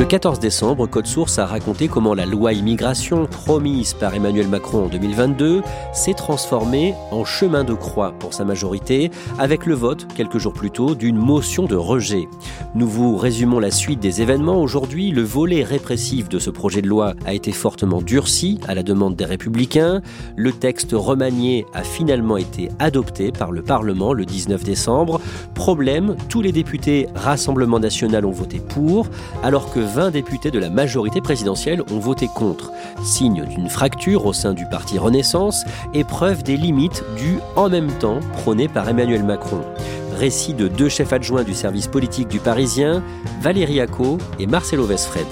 Le 14 décembre, Code Source a raconté comment la loi immigration promise par Emmanuel Macron en 2022 s'est transformée en chemin de croix pour sa majorité avec le vote, quelques jours plus tôt, d'une motion de rejet. Nous vous résumons la suite des événements. Aujourd'hui, le volet répressif de ce projet de loi a été fortement durci à la demande des républicains. Le texte remanié a finalement été adopté par le Parlement le 19 décembre. Problème, tous les députés Rassemblement national ont voté pour, alors que 20 députés de la majorité présidentielle ont voté contre. Signe d'une fracture au sein du parti Renaissance et preuve des limites du en même temps prôné par Emmanuel Macron. Récit de deux chefs adjoints du service politique du Parisien, Valérie Acco et Marcelo Vesfred.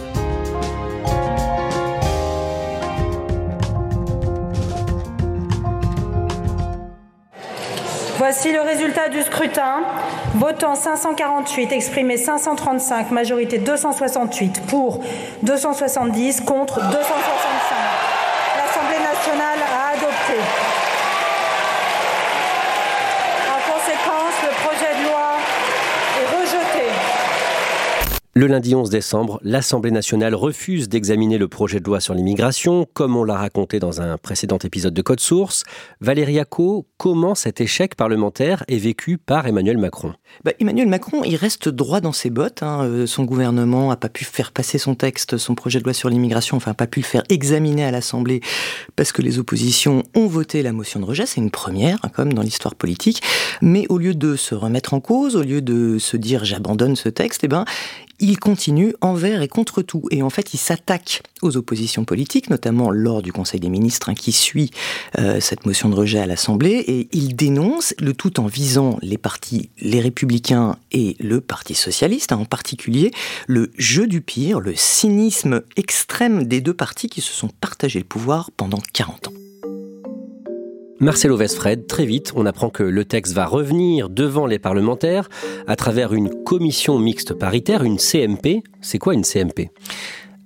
Voici le résultat du scrutin. Votant 548, exprimé 535, majorité 268, pour 270, contre 265. L'Assemblée nationale a adopté. En conséquence, le projet de loi est rejeté. Le lundi 11 décembre, l'Assemblée nationale refuse d'examiner le projet de loi sur l'immigration, comme on l'a raconté dans un précédent épisode de Code Source. Valérie Acco, comment cet échec parlementaire est vécu par Emmanuel Macron? Bah, Emmanuel Macron, il reste droit dans ses bottes. Hein. Euh, son gouvernement n'a pas pu faire passer son texte, son projet de loi sur l'immigration, enfin pas pu le faire examiner à l'Assemblée parce que les oppositions ont voté la motion de rejet. C'est une première, hein, comme dans l'histoire politique. Mais au lieu de se remettre en cause, au lieu de se dire j'abandonne ce texte, eh ben, il continue envers et contre tout. Et en fait, il s'attaque aux oppositions politiques, notamment lors du Conseil des ministres hein, qui suit euh, cette motion de rejet à l'Assemblée, et il dénonce le tout en visant les partis, les républicains et le Parti socialiste, hein, en particulier le jeu du pire, le cynisme extrême des deux partis qui se sont partagés le pouvoir pendant 40 ans. Marcelo Vesfred, très vite, on apprend que le texte va revenir devant les parlementaires à travers une commission mixte paritaire, une CMP. C'est quoi une CMP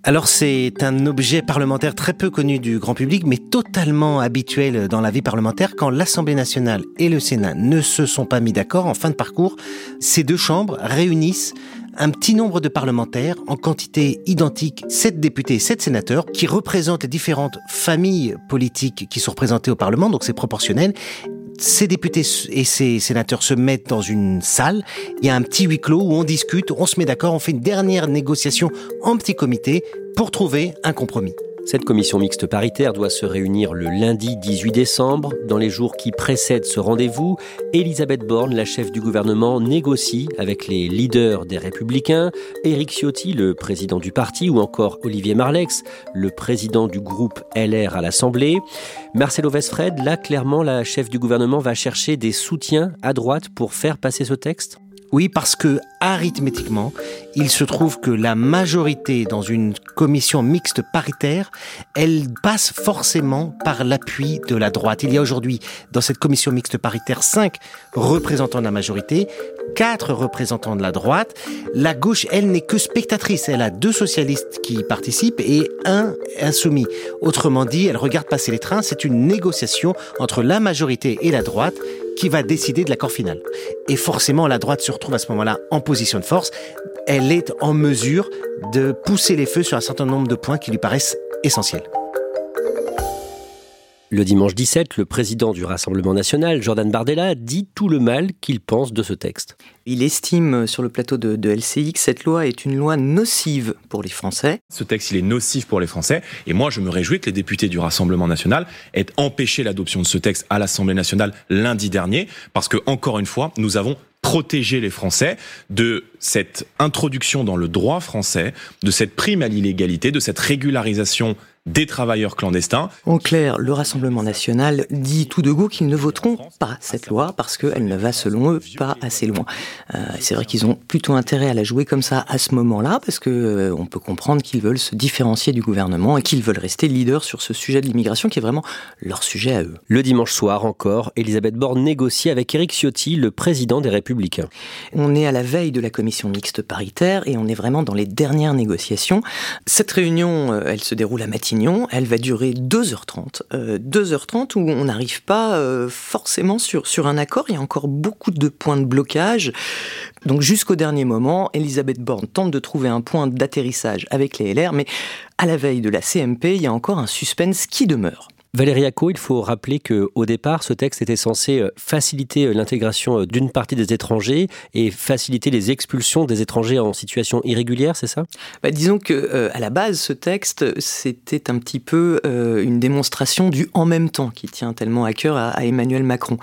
alors c'est un objet parlementaire très peu connu du grand public, mais totalement habituel dans la vie parlementaire. Quand l'Assemblée nationale et le Sénat ne se sont pas mis d'accord en fin de parcours, ces deux chambres réunissent un petit nombre de parlementaires en quantité identique, sept députés et sept sénateurs, qui représentent les différentes familles politiques qui sont représentées au Parlement, donc c'est proportionnel. Ces députés et ces sénateurs se mettent dans une salle, il y a un petit huis clos où on discute, on se met d'accord, on fait une dernière négociation en petit comité pour trouver un compromis. Cette commission mixte paritaire doit se réunir le lundi 18 décembre. Dans les jours qui précèdent ce rendez-vous, Elisabeth Borne, la chef du gouvernement, négocie avec les leaders des Républicains, Éric Ciotti, le président du parti, ou encore Olivier Marlex, le président du groupe LR à l'Assemblée. Marcelo Vesfred, là, clairement, la chef du gouvernement va chercher des soutiens à droite pour faire passer ce texte oui, parce que arithmétiquement, il se trouve que la majorité dans une commission mixte paritaire, elle passe forcément par l'appui de la droite. Il y a aujourd'hui dans cette commission mixte paritaire cinq représentants de la majorité, quatre représentants de la droite. La gauche, elle n'est que spectatrice. Elle a deux socialistes qui participent et un insoumis. Autrement dit, elle regarde passer les trains. C'est une négociation entre la majorité et la droite qui va décider de l'accord final. Et forcément, la droite se retrouve à ce moment-là en position de force. elle est en mesure de pousser les feux sur un certain nombre de points qui lui paraissent essentiels. Le dimanche 17, le président du Rassemblement national, Jordan Bardella, dit tout le mal qu'il pense de ce texte. Il estime sur le plateau de, de, LCI que cette loi est une loi nocive pour les Français. Ce texte, il est nocif pour les Français. Et moi, je me réjouis que les députés du Rassemblement national aient empêché l'adoption de ce texte à l'Assemblée nationale lundi dernier, parce que, encore une fois, nous avons protéger les Français de cette introduction dans le droit français, de cette prime à l'illégalité, de cette régularisation des travailleurs clandestins. En clair, le Rassemblement national dit tout de go qu'ils ne voteront pas cette loi parce qu'elle ne va, selon eux, pas assez loin. Euh, c'est vrai qu'ils ont plutôt intérêt à la jouer comme ça à ce moment-là parce que euh, on peut comprendre qu'ils veulent se différencier du gouvernement et qu'ils veulent rester leaders sur ce sujet de l'immigration qui est vraiment leur sujet à eux. Le dimanche soir encore, Elisabeth Borne négocie avec Éric Ciotti, le président des Républicains. On est à la veille de la commission mixte paritaire et on est vraiment dans les dernières négociations. Cette réunion, euh, elle se déroule à Matignon elle va durer 2h30. 2h30 où on n'arrive pas euh, forcément sur, sur un accord. Il y a encore beaucoup de points de blocage. Donc jusqu'au dernier moment, Elisabeth Borne tente de trouver un point d'atterrissage avec les LR, mais à la veille de la CMP, il y a encore un suspense qui demeure. Valérie Acco, il faut rappeler que au départ, ce texte était censé euh, faciliter euh, l'intégration euh, d'une partie des étrangers et faciliter les expulsions des étrangers en situation irrégulière, c'est ça? Bah, Disons que à la base, ce texte, c'était un petit peu une démonstration du en même temps qui tient tellement à cœur à, Emmanuel Macron.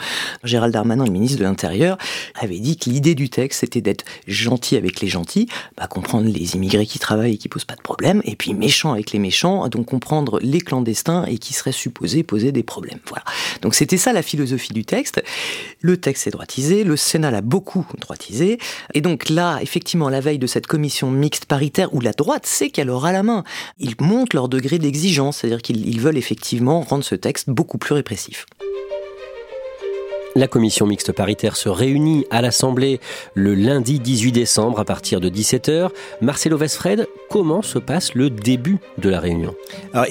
Gérald Darmanin, le ministre de l'Intérieur, avait dit que l'idée du texte, c'était d'être gentil avec les gentils, comprendre les immigrés qui travaillent et qui posent pas de problème, et puis méchant avec les méchants, donc comprendre les clandestins et qui seraient supposés poser, des problèmes. Voilà. Donc c'était ça la philosophie du texte. Le texte est droitisé, le Sénat l'a beaucoup droitisé, et donc là, effectivement, la veille de cette commission mixte paritaire où la droite sait qu'elle aura la main, ils montent leur degré d'exigence, c'est-à-dire qu'ils veulent effectivement rendre ce texte beaucoup plus répressif. La commission mixte paritaire se réunit à l'Assemblée le lundi 18 décembre à partir de 17h. Marcelo Vesfred, comment se passe le début de la réunion?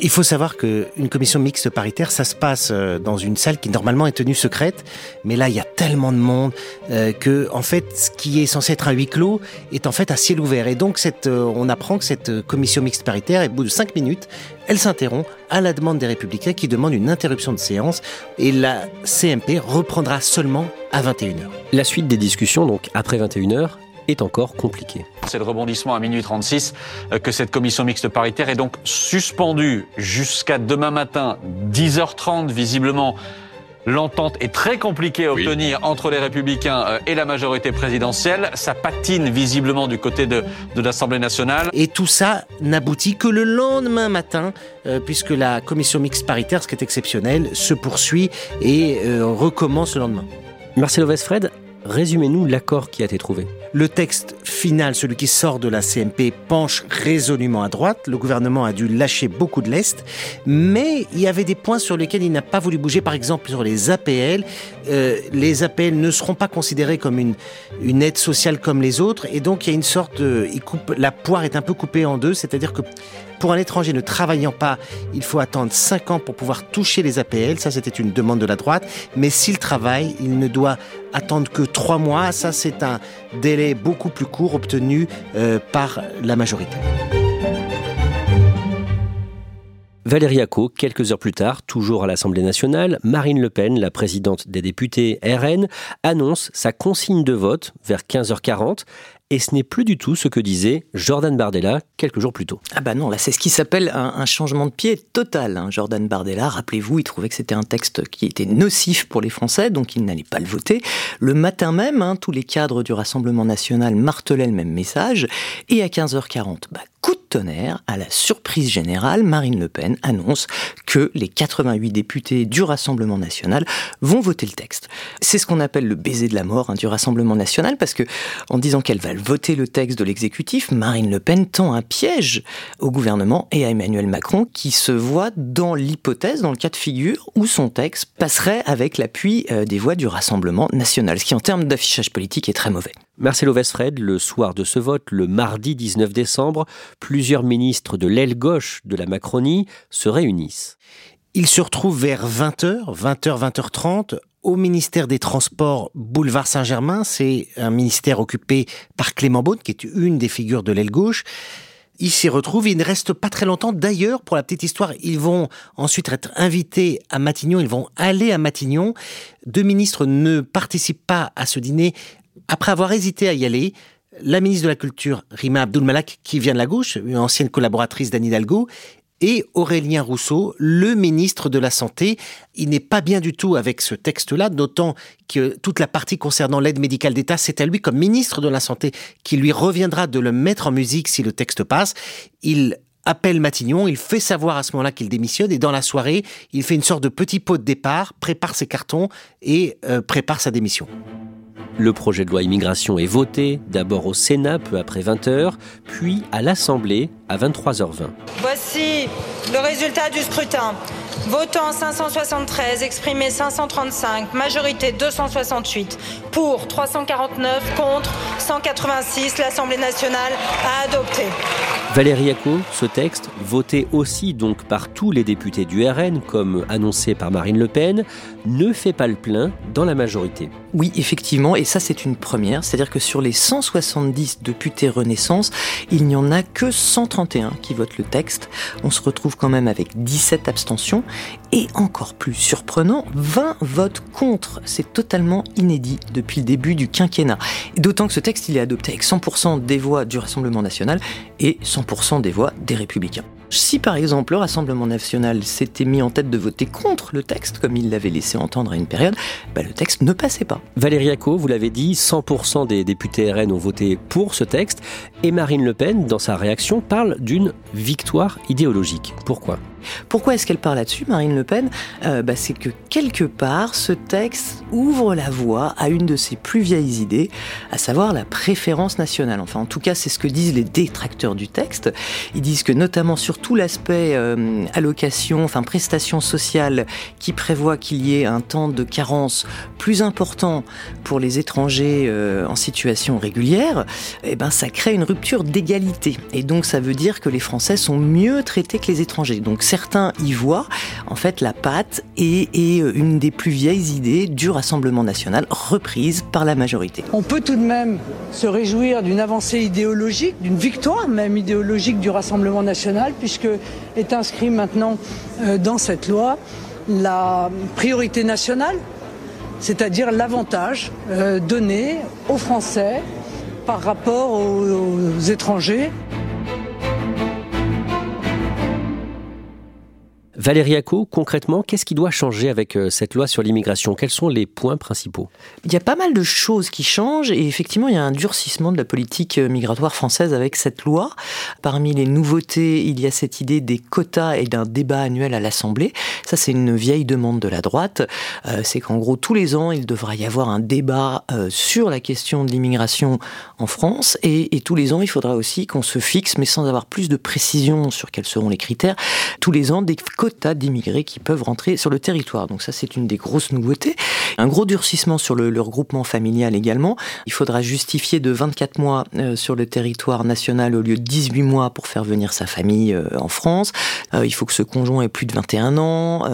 Il faut savoir qu'une commission mixte paritaire, ça se passe euh, dans une salle qui normalement est tenue secrète, mais là il y a tellement de monde euh, que ce qui est censé être un huis clos est en fait à ciel ouvert. Et donc euh, on apprend que cette commission mixte paritaire, au bout de cinq minutes, elle s'interrompt à la demande des Républicains qui demandent une interruption de séance et la CMP reprendra seulement à 21h. La suite des discussions, donc après 21h, est encore compliquée. C'est le rebondissement à minuit 36 euh, que cette commission mixte paritaire est donc suspendue jusqu'à demain matin, 10h30 visiblement. L'entente est très compliquée à obtenir entre les républicains euh, et la majorité présidentielle. Ça patine visiblement du côté de, de l'Assemblée nationale. Et tout ça n'aboutit que le lendemain matin, euh, puisque la commission mixte paritaire, ce qui est exceptionnel, se poursuit et euh, recommence le lendemain. Marcelo Vesfred, résumez-nous l'accord qui a été trouvé. Le texte final, celui qui sort de la CMP, penche résolument à droite. Le gouvernement a dû lâcher beaucoup de l'Est. Mais il y avait des points sur lesquels il n'a pas voulu bouger. Par exemple, sur les APL. Euh, les APL ne seront pas considérés comme une, une aide sociale comme les autres. Et donc, il y a une sorte. Il coupe, la poire est un peu coupée en deux. C'est-à-dire que pour un étranger ne travaillant pas, il faut attendre 5 ans pour pouvoir toucher les APL. Ça, c'était une demande de la droite. Mais s'il travaille, il ne doit attendre que 3 mois. Ça, c'est un délai beaucoup plus court obtenu euh, par la majorité. Valérie Acco, quelques heures plus tard, toujours à l'Assemblée nationale, Marine Le Pen, la présidente des députés RN, annonce sa consigne de vote vers 15h40 et ce n'est plus du tout ce que disait Jordan Bardella quelques jours plus tôt. Ah bah non, là c'est ce qui s'appelle un, changement de pied total. Hein. Jordan Bardella, rappelez-vous, il trouvait que c'était un texte qui était nocif pour les Français, donc il n'allait pas le voter. Le matin même, hein, tous les cadres du Rassemblement national martelaient le même message, et à 15h40, bah, coup de tonnerre, à la surprise générale, Marine Le Pen annonce que les 88 députés du Rassemblement national vont voter le texte. C'est ce qu'on appelle le baiser de la mort hein, du Rassemblement national, parce que en disant qu'elle va voter le texte de l'exécutif, Marine Le Pen tend un piège au gouvernement et à Emmanuel Macron, qui se voit dans l'hypothèse, dans le cas de figure, où son texte passerait avec l'appui euh, des voix du Rassemblement national, ce qui en termes d'affichage politique est très mauvais. Marcelo Vesfred, le soir de ce vote, le mardi 19 décembre, plusieurs ministres de l'aile gauche de la Macronie se réunissent. Ils se retrouvent vers 20h, 20h, 20h30, au ministère des Transports, boulevard Saint-Germain. C'est un ministère occupé par Clément Beaune, qui est une des figures de l'aile gauche. Il s'y retrouve, il ne reste pas très longtemps. D'ailleurs, pour la petite histoire, ils vont ensuite être invités à Matignon, ils vont aller à Matignon. Deux ministres ne participent pas à ce dîner après avoir hésité à y aller la ministre de la Culture, Rima Abdulmalak, qui vient de la gauche, une ancienne collaboratrice d'Anne Hidalgo, et Aurélien Rousseau, le ministre de la Santé. Il n'est pas bien du tout avec ce texte-là, d'autant que toute la partie concernant l'aide médicale d'État, c'est à lui comme ministre de la Santé qui lui reviendra de le mettre en musique si le texte passe. Il appelle Matignon, il fait savoir à ce moment-là qu'il démissionne et dans la soirée, il fait une sorte de petit pot de départ, prépare ses cartons et euh, prépare sa démission. Le projet de loi immigration est voté, d'abord au Sénat peu après 20h, puis à l'Assemblée à 23h20. Voici le résultat du scrutin. Votant 573, exprimé 535, majorité 268, pour 349, contre 186. L'Assemblée nationale a adopté. Valérie Acco, ce texte, voté aussi donc par tous les députés du RN, comme annoncé par Marine Le Pen, ne fait pas le plein dans la majorité. Oui, effectivement, et ça c'est une première, c'est-à-dire que sur les 170 députés Renaissance, il n'y en a que 131 qui votent le texte. On se retrouve quand même avec 17 abstentions, et encore plus surprenant, 20 votes contre. C'est totalement inédit depuis le début du quinquennat. D'autant que ce texte, il est adopté avec 100% des voix du Rassemblement national et 100% des voix des républicains. Si par exemple le Rassemblement national s'était mis en tête de voter contre le texte, comme il l'avait laissé entendre à une période, bah, le texte ne passait pas. Valérie Acco, vous l'avez dit, 100% des députés RN ont voté pour ce texte, et Marine Le Pen, dans sa réaction, parle d'une victoire idéologique. Pourquoi? Pourquoi est-ce qu'elle parle là-dessus, Marine Le Pen? Euh, bah, C'est que quelque part, ce texte ouvre la voie à une de ses plus vieilles idées, à savoir la préférence nationale. Enfin, en tout cas, c'est ce que disent les détracteurs du texte. Ils disent que notamment sur tout l'aspect euh, allocation, enfin prestation sociale, qui prévoit qu'il y ait un temps de carence plus important pour les étrangers euh, en situation régulière, eh ben ça crée une rupture d'égalité. Et donc ça veut dire que les Français sont mieux traités que les étrangers. Donc certains y voient en fait la patte et, euh, une des plus vieilles idées du Rassemblement national reprise par la majorité. On peut tout de même se réjouir d'une avancée idéologique, d'une victoire même idéologique du Rassemblement national, puisque est inscrit maintenant euh, dans cette loi la priorité nationale, c'est-à-dire l'avantage euh, donné aux Français par rapport aux étrangers. Valérie Acco, concrètement, qu'est-ce qui doit changer avec euh, cette loi sur l'immigration? Quels sont les points principaux? Il y a pas mal de choses qui changent et effectivement, il y a un durcissement de la politique euh, migratoire française avec cette loi. Parmi les nouveautés, il y a cette idée des quotas et d'un débat annuel à l'Assemblée. Ça, c'est une vieille demande de la droite. Euh, c'est qu'en gros, tous les ans, il devra y avoir un débat sur la question de l'immigration en France et, et tous les ans, il faudra aussi qu'on se fixe, mais sans avoir plus de précision sur quels seront les critères, tous les ans des quotas tas d'immigrés qui peuvent rentrer sur le territoire. Donc ça, c'est une des grosses nouveautés. Un gros durcissement sur le, regroupement familial également. Il faudra justifier de 24 mois euh, sur le territoire national au lieu de 18 mois pour faire venir sa famille euh, en France. Euh, il faut que ce conjoint ait plus de 21 ans,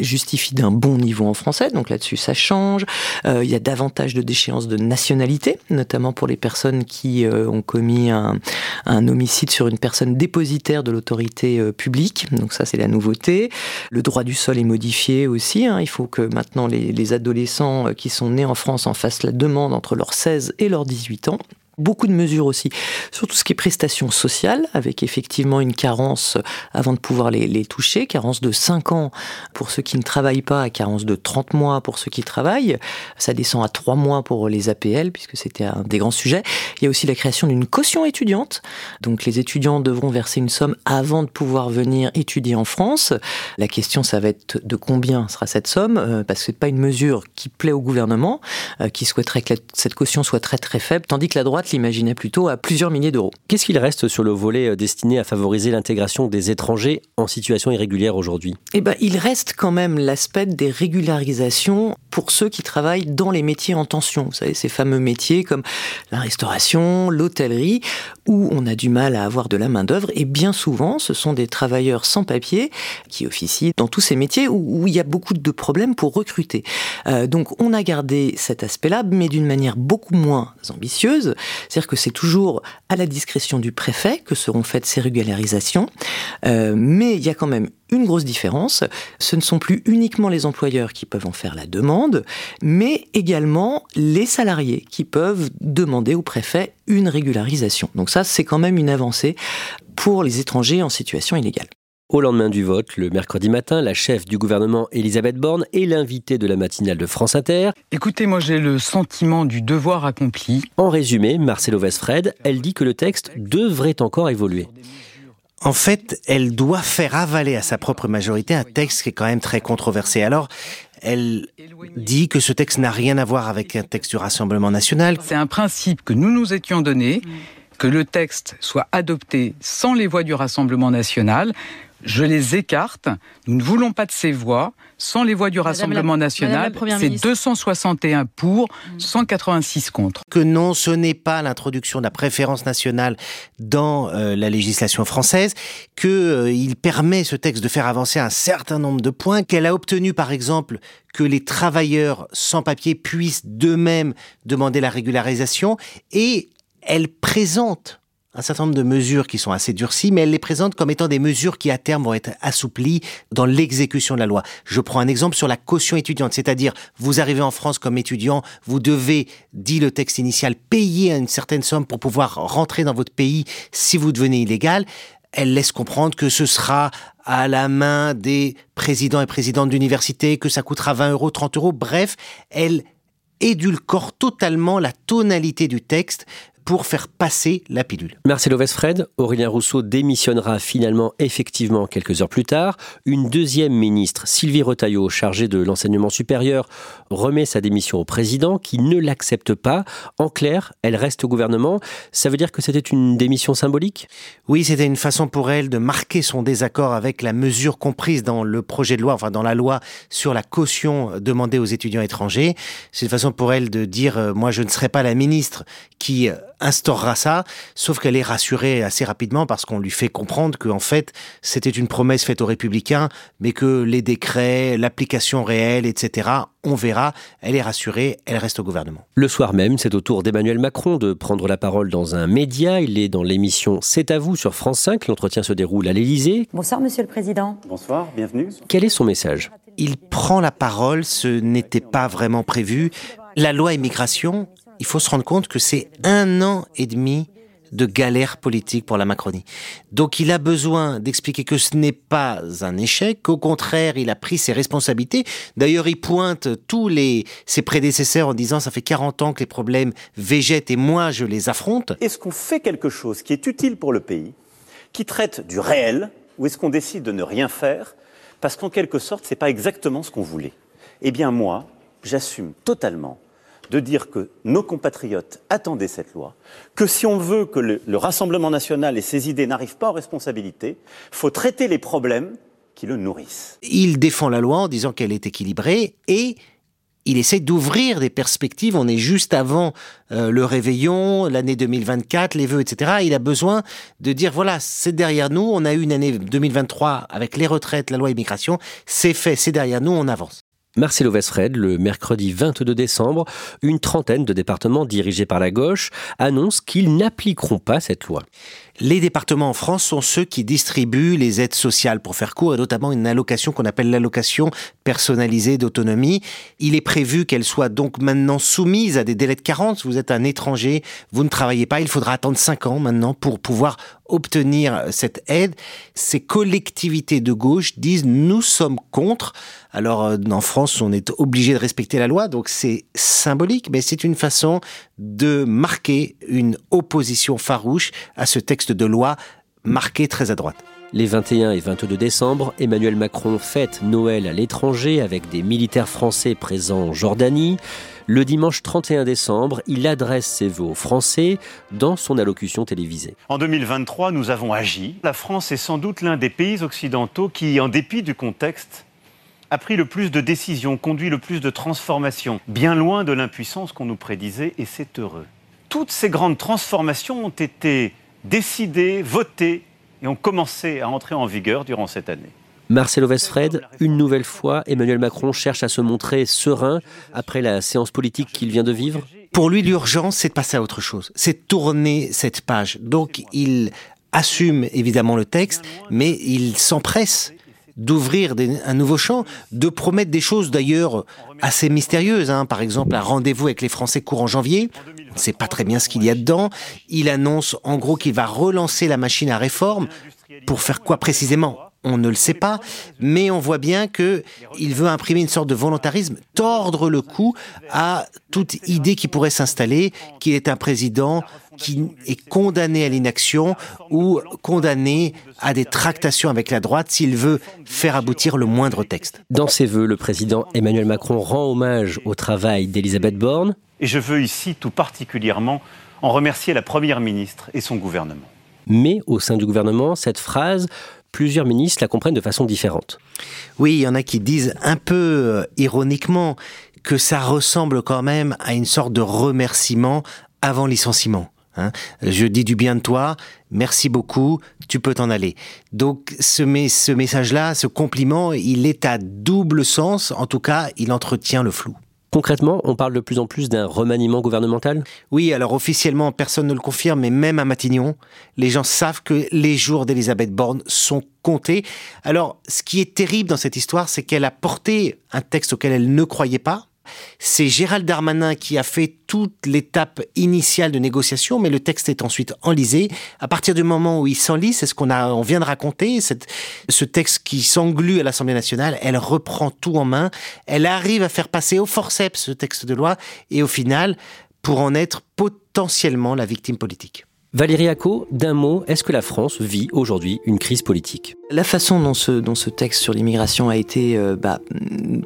justifie d'un bon niveau en français. Donc là-dessus, ça change. il y a davantage de déchéances de nationalité, notamment pour les personnes qui ont commis un homicide sur une personne dépositaire de l'autorité publique. Donc ça, c'est la nouveauté. Le droit du sol est modifié aussi. Hein. Il faut que maintenant les, les adolescents euh, qui sont nés en France en fassent la demande entre leurs 16 et leurs 18 ans. Beaucoup de mesures aussi sur tout ce qui est prestations sociales, avec effectivement une carence avant de pouvoir les, les, toucher, carence de 5 ans pour ceux qui ne travaillent pas, carence de 30 mois pour ceux qui travaillent. Ça descend à 3 mois pour les APL, puisque c'était un des grands sujets. Il y a aussi la création d'une caution étudiante. Donc les étudiants devront verser une somme avant de pouvoir venir étudier en France. La question, ça va être de combien sera cette somme, euh, parce que c'est pas une mesure qui plaît au gouvernement, euh, qui souhaiterait que cette caution soit très très faible, tandis que la droite l'imaginait plutôt à plusieurs milliers d'euros. Qu'est-ce qu'il reste sur le volet euh, destiné à favoriser l'intégration des étrangers en situation irrégulière aujourd'hui? Eh ben, il reste quand même l'aspect des régularisations pour ceux qui travaillent dans les métiers en tension. Vous savez, ces fameux métiers comme la restauration, l'hôtellerie, où on a du mal à avoir de la main-d'œuvre. Et bien souvent, ce sont des travailleurs sans papier qui officient dans tous ces métiers où, il y a beaucoup de problèmes pour recruter. Euh, donc, on a gardé cet aspect-là, mais d'une manière beaucoup moins ambitieuse. C'est-à-dire que c'est toujours à la discrétion du préfet que seront faites ces régularisations. Euh, mais il y a quand même une grosse différence. Ce ne sont plus uniquement les employeurs qui peuvent en faire la demande, mais également les salariés qui peuvent demander au préfet une régularisation. Donc ça, c'est quand même une avancée pour les étrangers en situation illégale. Au lendemain du vote, le mercredi matin, la chef du gouvernement Elisabeth Borne est l'invitée de la matinale de France Inter. Écoutez, moi j'ai le sentiment du devoir accompli. En résumé, Marcelo Westfred, elle dit que le texte devrait encore évoluer. En fait, elle doit faire avaler à sa propre majorité un texte qui est quand même très controversé. Alors, elle dit que ce texte n'a rien à voir avec un texte du Rassemblement national. C'est un principe que nous nous étions donné, que le texte soit adopté sans les voix du Rassemblement national. Je les écarte. Nous ne voulons pas de ces voix. Sans les voix du Rassemblement national, c'est 261 pour, 186 contre. Que non, ce n'est pas l'introduction de la préférence nationale dans euh, la législation française, qu'il euh, permet ce texte de faire avancer un certain nombre de points, qu'elle a obtenu par exemple que les travailleurs sans papier puissent d'eux-mêmes demander la régularisation, et elle présente un certain nombre de mesures qui sont assez durcies, mais elle les présente comme étant des mesures qui à terme vont être assouplies dans l'exécution de la loi. Je prends un exemple sur la caution étudiante, c'est-à-dire vous arrivez en France comme étudiant, vous devez, dit le texte initial, payer une certaine somme pour pouvoir rentrer dans votre pays si vous devenez illégal. Elle laisse comprendre que ce sera à la main des présidents et présidentes d'université, que ça coûtera 20 euros, 30 euros. Bref, elle édulcore totalement la tonalité du texte pour faire passer la pilule. Marcelo Westfred, Aurélien Rousseau démissionnera finalement effectivement quelques heures plus tard. Une deuxième ministre, Sylvie Retailleau, chargée de l'enseignement supérieur, remet sa démission au président qui ne l'accepte pas. En clair, elle reste au gouvernement. Ça veut dire que c'était une démission symbolique? Oui, c'était une façon pour elle de marquer son désaccord avec la mesure comprise dans le projet de loi, enfin dans la loi sur la caution demandée aux étudiants étrangers. C'est une façon pour elle de dire, euh, moi je ne serai pas la ministre qui euh, instaurera ça, sauf qu'elle est rassurée assez rapidement parce qu'on lui fait comprendre qu'en fait, c'était une promesse faite aux républicains, mais que les décrets, l'application réelle, etc., on verra. Elle est rassurée, elle reste au gouvernement. Le soir même, c'est au tour d'Emmanuel Macron de prendre la parole dans un média. Il est dans l'émission C'est à vous sur France 5. L'entretien se déroule à l'Élysée. Bonsoir, monsieur le président. Bonsoir, bienvenue. Quel est son message? Il prend la parole, ce n'était pas vraiment prévu. La loi immigration, il faut se rendre compte que c'est un an et demi de galère politique pour la Macronie. Donc il a besoin d'expliquer que ce n'est pas un échec, qu'au contraire, il a pris ses responsabilités. D'ailleurs, il pointe tous les, ses prédécesseurs en disant ça fait 40 ans que les problèmes végètent et moi je les affronte. Est-ce qu'on fait quelque chose qui est utile pour le pays, qui traite du réel, ou est-ce qu'on décide de ne rien faire parce qu'en quelque sorte, c'est pas exactement ce qu'on voulait? Eh bien moi, j'assume totalement de dire que nos compatriotes attendaient cette loi, que si on veut que le, Rassemblement national et ses idées n'arrivent pas en responsabilité, il faut traiter les problèmes qui le nourrissent. Il défend la loi en disant qu'elle est équilibrée et il essaie d'ouvrir des perspectives. On est juste avant euh, le réveillon, l'année 2024, les vœux, etc. Il a besoin de dire voilà, c'est derrière nous. On a eu une année 2023 avec les retraites, la loi immigration. C'est fait, c'est derrière nous, on avance. Marcelo Westfred, le mercredi 22 décembre, une trentaine de départements dirigés par la gauche annoncent qu'ils n'appliqueront pas cette loi. Les départements en France sont ceux qui distribuent les aides sociales, pour faire court, et notamment une allocation qu'on appelle l'allocation personnalisée d'autonomie. Il est prévu qu'elle soit donc maintenant soumise à des délais de carence. Vous êtes un étranger, vous ne travaillez pas, il faudra attendre 5 ans maintenant pour pouvoir obtenir cette aide. Ces collectivités de gauche disent nous sommes contre. Alors euh, en France, on est obligé de respecter la loi, donc c'est symbolique, mais c'est une façon de marquer une opposition farouche à ce texte de loi marqué très à droite. Les 21 et 22 décembre, Emmanuel Macron fête Noël à l'étranger avec des militaires français présents en Jordanie. Le dimanche 31 décembre, il adresse ses vœux aux Français dans son allocution télévisée. En 2023, nous avons agi. La France est sans doute l'un des pays occidentaux qui, en dépit du contexte, a pris le plus de décisions, conduit le plus de transformations, bien loin de l'impuissance qu'on nous prédisait, et c'est heureux. Toutes ces grandes transformations ont été décidées, votées et ont commencé à entrer en vigueur durant cette année. Marcelo Westfred, une nouvelle fois, Emmanuel Macron cherche à se montrer serein après la séance politique qu'il vient de vivre Pour lui, l'urgence, c'est de passer à autre chose. C'est tourner cette page. Donc, il assume évidemment le texte, mais il s'empresse d'ouvrir un nouveau champ, de promettre des choses d'ailleurs assez mystérieuses. Hein. Par exemple, un rendez-vous avec les Français courant janvier. On ne sait pas très bien ce qu'il y a dedans. Il annonce en gros qu'il va relancer la machine à réforme. Pour faire quoi précisément? On ne le sait pas, mais on voit bien que il veut imprimer une sorte de volontarisme, tordre le cou à toute idée qui pourrait s'installer, qu'il est un président qui est condamné à l'inaction ou condamné à des tractations avec la droite s'il veut faire aboutir le moindre texte. Dans ses voeux, le président Emmanuel Macron rend hommage au travail d'Elisabeth Borne. Et je veux ici tout particulièrement en remercier la Première ministre et son gouvernement. Mais au sein du gouvernement, cette phrase plusieurs ministres la comprennent de façon différente. Oui, il y en a qui disent un peu euh, ironiquement que ça ressemble quand même à une sorte de remerciement avant licenciement. Hein. Je dis du bien de toi, merci beaucoup, tu peux t'en aller. Donc ce, ce message-là, ce compliment, il est à double sens, en tout cas, il entretient le flou. Concrètement, on parle de plus en plus d'un remaniement gouvernemental? Oui, alors officiellement, personne ne le confirme, mais même à Matignon, les gens savent que les jours d'Elisabeth Borne sont comptés. Alors, ce qui est terrible dans cette histoire, c'est qu'elle a porté un texte auquel elle ne croyait pas, c'est Gérald Darmanin qui a fait toute l'étape initiale de négociation, mais le texte est ensuite enlisé. À partir du moment où il s'enlise, c'est ce qu'on on vient de raconter, ce texte qui s'englue à l'Assemblée nationale, elle reprend tout en main, elle arrive à faire passer au forceps ce texte de loi, et au final, pour en être potentiellement la victime politique. Valérie Acco, d'un mot, est-ce que la France vit aujourd'hui une crise politique? La façon dont ce, texte sur l'immigration a été euh, bah,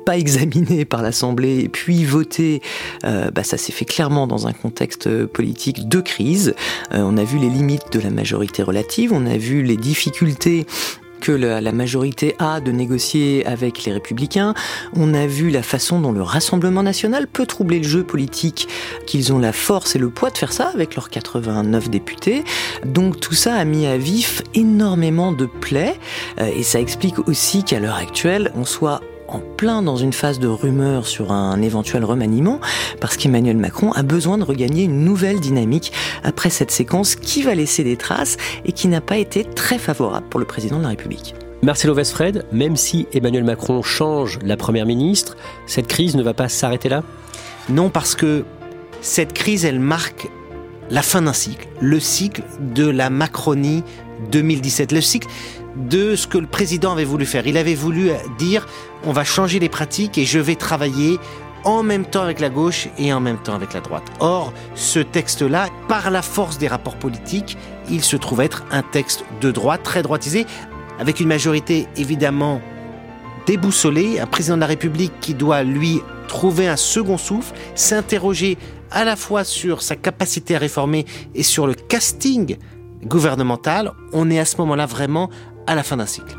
pas examiné par l'Assemblée puis voté, euh, bah, ça s'est fait clairement dans un contexte politique de crise. Euh, on a vu les limites de la majorité relative, on a vu les difficultés que la, majorité a de négocier avec les républicains. On a vu la façon dont le Rassemblement national peut troubler le jeu politique, qu'ils ont la force et le poids de faire ça avec leurs 89 députés. Donc tout ça a mis à vif énormément de plaies euh, et ça explique aussi qu'à l'heure actuelle, on soit en plein dans une phase de rumeur sur un éventuel remaniement, parce qu'Emmanuel Macron a besoin de regagner une nouvelle dynamique après cette séquence qui va laisser des traces et qui n'a pas été très favorable pour le président de la République. Marcelo Westfred, même si Emmanuel Macron change la première ministre, cette crise ne va pas s'arrêter là? Non, parce que cette crise, elle marque la fin d'un cycle, le cycle de la Macronie 2017, le cycle de ce que le président avait voulu faire. Il avait voulu dire on va changer les pratiques et je vais travailler en même temps avec la gauche et en même temps avec la droite. Or, ce texte-là, par la force des rapports politiques, il se trouve être un texte de droite, très droitisé, avec une majorité évidemment déboussolée, un président de la République qui doit, lui, trouver un second souffle, s'interroger à la fois sur sa capacité à réformer et sur le casting gouvernemental. On est à ce moment-là vraiment à la fin d'un cycle.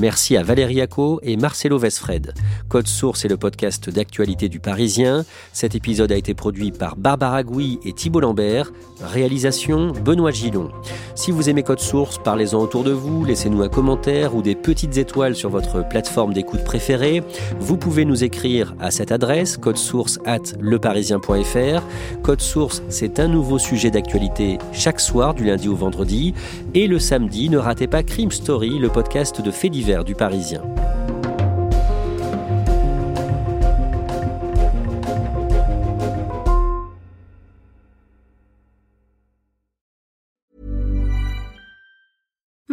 Merci à Valérie Acco et Marcelo Vesfred. Code Source est le podcast d'actualité du Parisien. Cet épisode a été produit par Barbara Gouy et Thibault Lambert. Réalisation Benoît Gillon. Si vous aimez Code Source, parlez-en autour de vous, laissez-nous un commentaire ou des petites étoiles sur votre plateforme d'écoute préférée. Vous pouvez nous écrire à cette adresse source at leparisien.fr. Code Source, c'est un nouveau sujet d'actualité chaque soir du lundi au vendredi. Et le samedi, ne ratez pas Crime Story, le podcast de faits du Parisien.